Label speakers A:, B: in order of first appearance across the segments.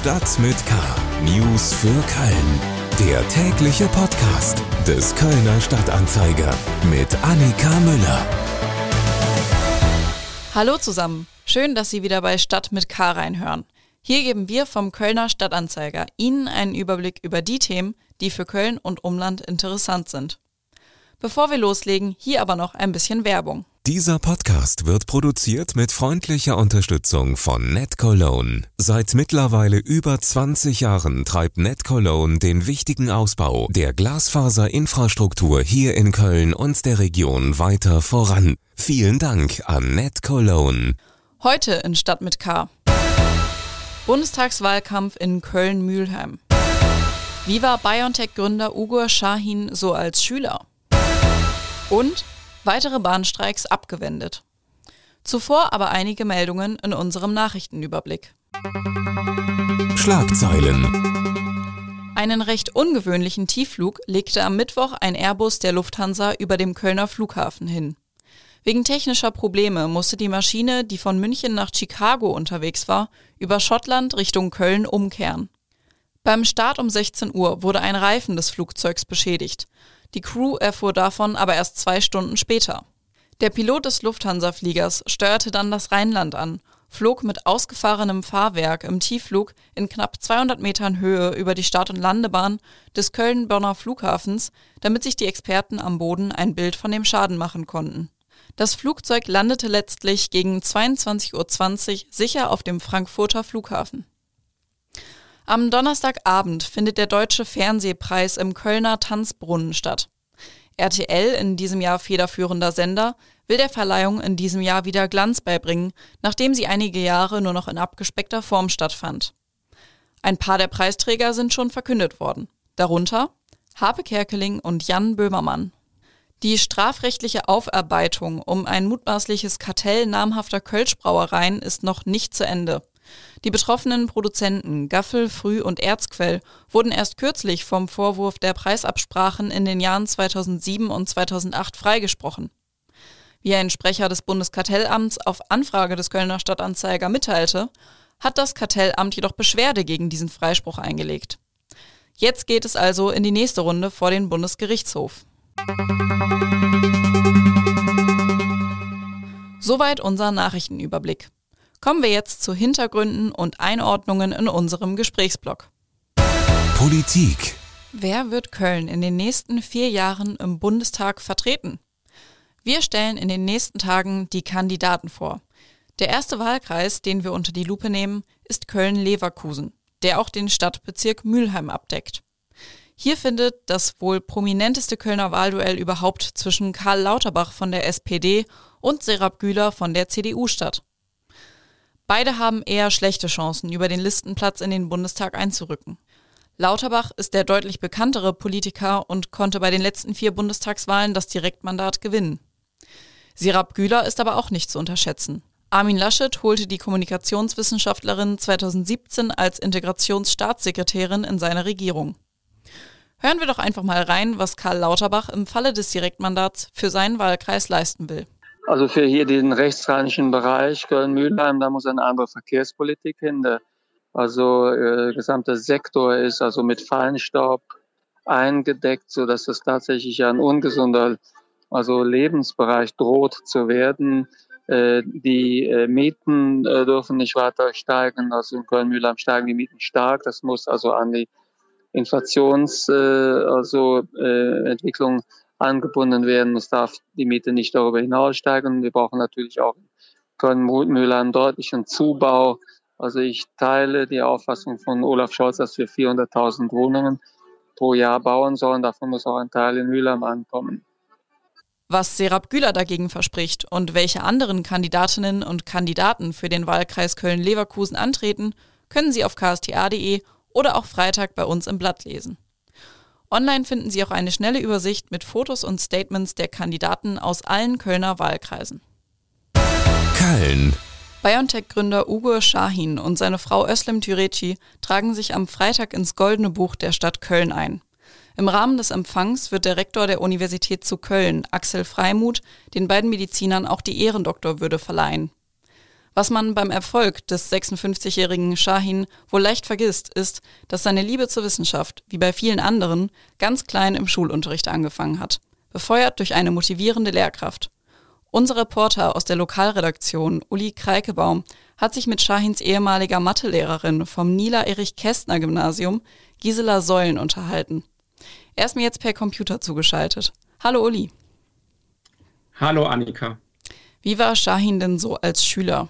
A: Stadt mit K. News für Köln. Der tägliche Podcast des Kölner Stadtanzeiger mit Annika Müller.
B: Hallo zusammen. Schön, dass Sie wieder bei Stadt mit K reinhören. Hier geben wir vom Kölner Stadtanzeiger Ihnen einen Überblick über die Themen, die für Köln und Umland interessant sind. Bevor wir loslegen, hier aber noch ein bisschen Werbung.
A: Dieser Podcast wird produziert mit freundlicher Unterstützung von NetCologne. Seit mittlerweile über 20 Jahren treibt NetCologne den wichtigen Ausbau der Glasfaserinfrastruktur hier in Köln und der Region weiter voran. Vielen Dank an NetCologne.
B: Heute in Stadt mit K. Bundestagswahlkampf in Köln-Mülheim. Wie war BioNTech-Gründer Ugo Shahin so als Schüler? Und weitere Bahnstreiks abgewendet. Zuvor aber einige Meldungen in unserem Nachrichtenüberblick.
A: Schlagzeilen.
B: Einen recht ungewöhnlichen Tiefflug legte am Mittwoch ein Airbus der Lufthansa über dem Kölner Flughafen hin. Wegen technischer Probleme musste die Maschine, die von München nach Chicago unterwegs war, über Schottland Richtung Köln umkehren. Beim Start um 16 Uhr wurde ein Reifen des Flugzeugs beschädigt. Die Crew erfuhr davon aber erst zwei Stunden später. Der Pilot des Lufthansa-Fliegers steuerte dann das Rheinland an, flog mit ausgefahrenem Fahrwerk im Tiefflug in knapp 200 Metern Höhe über die Start- und Landebahn des Köln-Bonner Flughafens, damit sich die Experten am Boden ein Bild von dem Schaden machen konnten. Das Flugzeug landete letztlich gegen 22.20 Uhr sicher auf dem Frankfurter Flughafen. Am Donnerstagabend findet der Deutsche Fernsehpreis im Kölner Tanzbrunnen statt. RTL, in diesem Jahr federführender Sender, will der Verleihung in diesem Jahr wieder Glanz beibringen, nachdem sie einige Jahre nur noch in abgespeckter Form stattfand. Ein paar der Preisträger sind schon verkündet worden, darunter Harpe Kerkeling und Jan Böhmermann. Die strafrechtliche Aufarbeitung um ein mutmaßliches Kartell namhafter Kölschbrauereien ist noch nicht zu Ende. Die betroffenen Produzenten Gaffel, Früh und Erzquell wurden erst kürzlich vom Vorwurf der Preisabsprachen in den Jahren 2007 und 2008 freigesprochen. Wie ein Sprecher des Bundeskartellamts auf Anfrage des Kölner Stadtanzeiger mitteilte, hat das Kartellamt jedoch Beschwerde gegen diesen Freispruch eingelegt. Jetzt geht es also in die nächste Runde vor den Bundesgerichtshof. Soweit unser Nachrichtenüberblick. Kommen wir jetzt zu Hintergründen und Einordnungen in unserem Gesprächsblock.
A: Politik.
B: Wer wird Köln in den nächsten vier Jahren im Bundestag vertreten? Wir stellen in den nächsten Tagen die Kandidaten vor. Der erste Wahlkreis, den wir unter die Lupe nehmen, ist Köln-Leverkusen, der auch den Stadtbezirk Mülheim abdeckt. Hier findet das wohl prominenteste Kölner Wahlduell überhaupt zwischen Karl Lauterbach von der SPD und Serap Güler von der CDU statt. Beide haben eher schlechte Chancen, über den Listenplatz in den Bundestag einzurücken. Lauterbach ist der deutlich bekanntere Politiker und konnte bei den letzten vier Bundestagswahlen das Direktmandat gewinnen. Sirap Güler ist aber auch nicht zu unterschätzen. Armin Laschet holte die Kommunikationswissenschaftlerin 2017 als Integrationsstaatssekretärin in seine Regierung. Hören wir doch einfach mal rein, was Karl Lauterbach im Falle des Direktmandats für seinen Wahlkreis leisten will.
C: Also für hier den rechtsrheinischen Bereich Köln-Mühlheim, da muss eine andere Verkehrspolitik hin. Der also äh, gesamte Sektor ist also mit Feinstaub eingedeckt, so dass das tatsächlich ein ungesunder also Lebensbereich droht zu werden. Äh, die äh, Mieten dürfen nicht weiter steigen. Also in Köln-Mühlheim steigen die Mieten stark. Das muss also an die Inflations äh, also äh, angebunden werden. Es darf die Miete nicht darüber hinaus steigen. Wir brauchen natürlich auch in Köln-Mühle einen deutlichen Zubau. Also ich teile die Auffassung von Olaf Scholz, dass wir 400.000 Wohnungen pro Jahr bauen sollen. Davon muss auch ein Teil in Mülheim ankommen.
B: Was Serap Güler dagegen verspricht und welche anderen Kandidatinnen und Kandidaten für den Wahlkreis Köln-Leverkusen antreten, können Sie auf ksta.de oder auch Freitag bei uns im Blatt lesen. Online finden Sie auch eine schnelle Übersicht mit Fotos und Statements der Kandidaten aus allen Kölner Wahlkreisen.
A: Köln.
B: BioNTech-Gründer Ugo Shahin und seine Frau Özlem Türeci tragen sich am Freitag ins Goldene Buch der Stadt Köln ein. Im Rahmen des Empfangs wird der Rektor der Universität zu Köln, Axel Freimuth, den beiden Medizinern auch die Ehrendoktorwürde verleihen. Was man beim Erfolg des 56-jährigen Shahin wohl leicht vergisst, ist, dass seine Liebe zur Wissenschaft, wie bei vielen anderen, ganz klein im Schulunterricht angefangen hat, befeuert durch eine motivierende Lehrkraft. Unser Reporter aus der Lokalredaktion, Uli Kreikebaum, hat sich mit Shahins ehemaliger Mathelehrerin vom Nila Erich Kästner Gymnasium, Gisela Säulen, unterhalten. Er ist mir jetzt per Computer zugeschaltet. Hallo Uli.
D: Hallo Annika.
B: Wie war Shahin denn so als Schüler?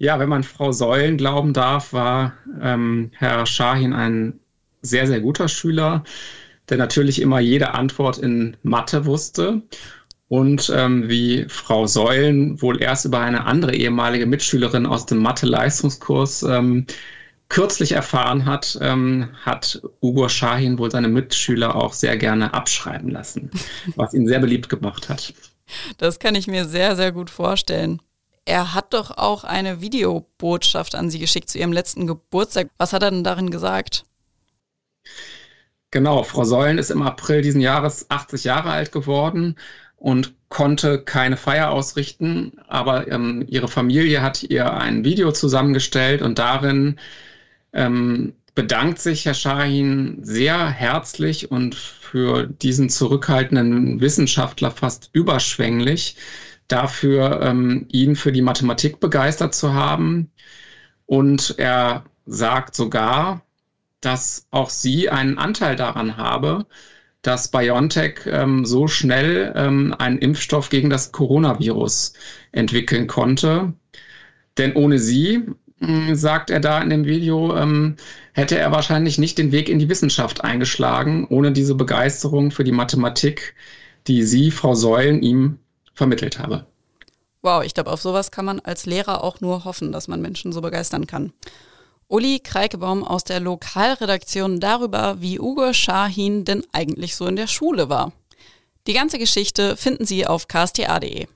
D: Ja, wenn man Frau Säulen glauben darf, war ähm, Herr Shahin ein sehr, sehr guter Schüler, der natürlich immer jede Antwort in Mathe wusste und ähm, wie Frau Säulen wohl erst über eine andere ehemalige Mitschülerin aus dem Mathe-Leistungskurs ähm, kürzlich erfahren hat, ähm, hat Ugo Shahin wohl seine Mitschüler auch sehr gerne abschreiben lassen, was ihn sehr beliebt gemacht hat.
B: Das kann ich mir sehr, sehr gut vorstellen. Er hat doch auch eine Videobotschaft an Sie geschickt zu Ihrem letzten Geburtstag. Was hat er denn darin gesagt?
D: Genau, Frau Säulen ist im April diesen Jahres 80 Jahre alt geworden und konnte keine Feier ausrichten, aber ähm, ihre Familie hat ihr ein Video zusammengestellt und darin ähm, bedankt sich Herr Shahin sehr herzlich und für diesen zurückhaltenden Wissenschaftler fast überschwänglich dafür, ähm, ihn für die Mathematik begeistert zu haben. Und er sagt sogar, dass auch sie einen Anteil daran habe, dass BioNTech ähm, so schnell ähm, einen Impfstoff gegen das Coronavirus entwickeln konnte. Denn ohne sie, mh, sagt er da in dem Video, ähm, hätte er wahrscheinlich nicht den Weg in die Wissenschaft eingeschlagen, ohne diese Begeisterung für die Mathematik, die Sie, Frau Säulen, ihm vermittelt habe.
B: Wow, ich glaube, auf sowas kann man als Lehrer auch nur hoffen, dass man Menschen so begeistern kann. Uli Kreikebaum aus der Lokalredaktion darüber, wie Ugo Schahin denn eigentlich so in der Schule war. Die ganze Geschichte finden Sie auf ksta.de.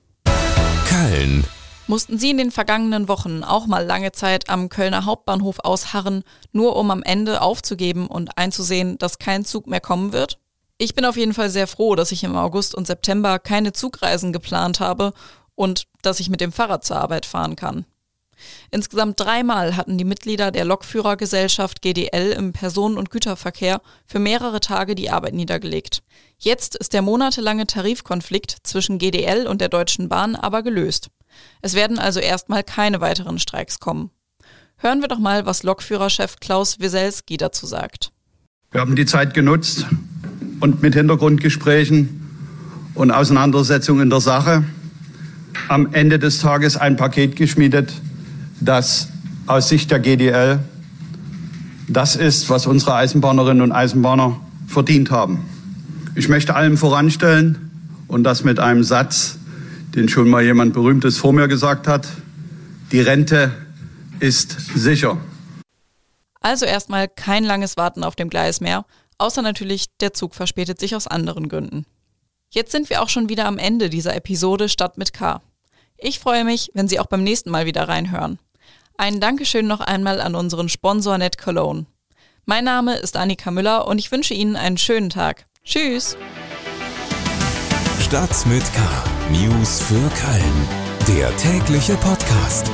A: Köln.
B: Mussten Sie in den vergangenen Wochen auch mal lange Zeit am Kölner Hauptbahnhof ausharren, nur um am Ende aufzugeben und einzusehen, dass kein Zug mehr kommen wird? Ich bin auf jeden Fall sehr froh, dass ich im August und September keine Zugreisen geplant habe und dass ich mit dem Fahrrad zur Arbeit fahren kann. Insgesamt dreimal hatten die Mitglieder der Lokführergesellschaft GDL im Personen- und Güterverkehr für mehrere Tage die Arbeit niedergelegt. Jetzt ist der monatelange Tarifkonflikt zwischen GDL und der Deutschen Bahn aber gelöst. Es werden also erstmal keine weiteren Streiks kommen. Hören wir doch mal, was Lokführerchef Klaus Wieselski dazu sagt.
E: Wir haben die Zeit genutzt und mit Hintergrundgesprächen und Auseinandersetzungen in der Sache am Ende des Tages ein Paket geschmiedet, das aus Sicht der GDL das ist, was unsere Eisenbahnerinnen und Eisenbahner verdient haben. Ich möchte allem voranstellen und das mit einem Satz, den schon mal jemand Berühmtes vor mir gesagt hat. Die Rente ist sicher.
B: Also erstmal kein langes Warten auf dem Gleis mehr, außer natürlich der Zug verspätet sich aus anderen Gründen. Jetzt sind wir auch schon wieder am Ende dieser Episode Stadt mit K. Ich freue mich, wenn Sie auch beim nächsten Mal wieder reinhören. Ein Dankeschön noch einmal an unseren Sponsor Net Cologne. Mein Name ist Annika Müller und ich wünsche Ihnen einen schönen Tag. Tschüss!
A: Stadt mit K. News für Köln. Der tägliche Podcast.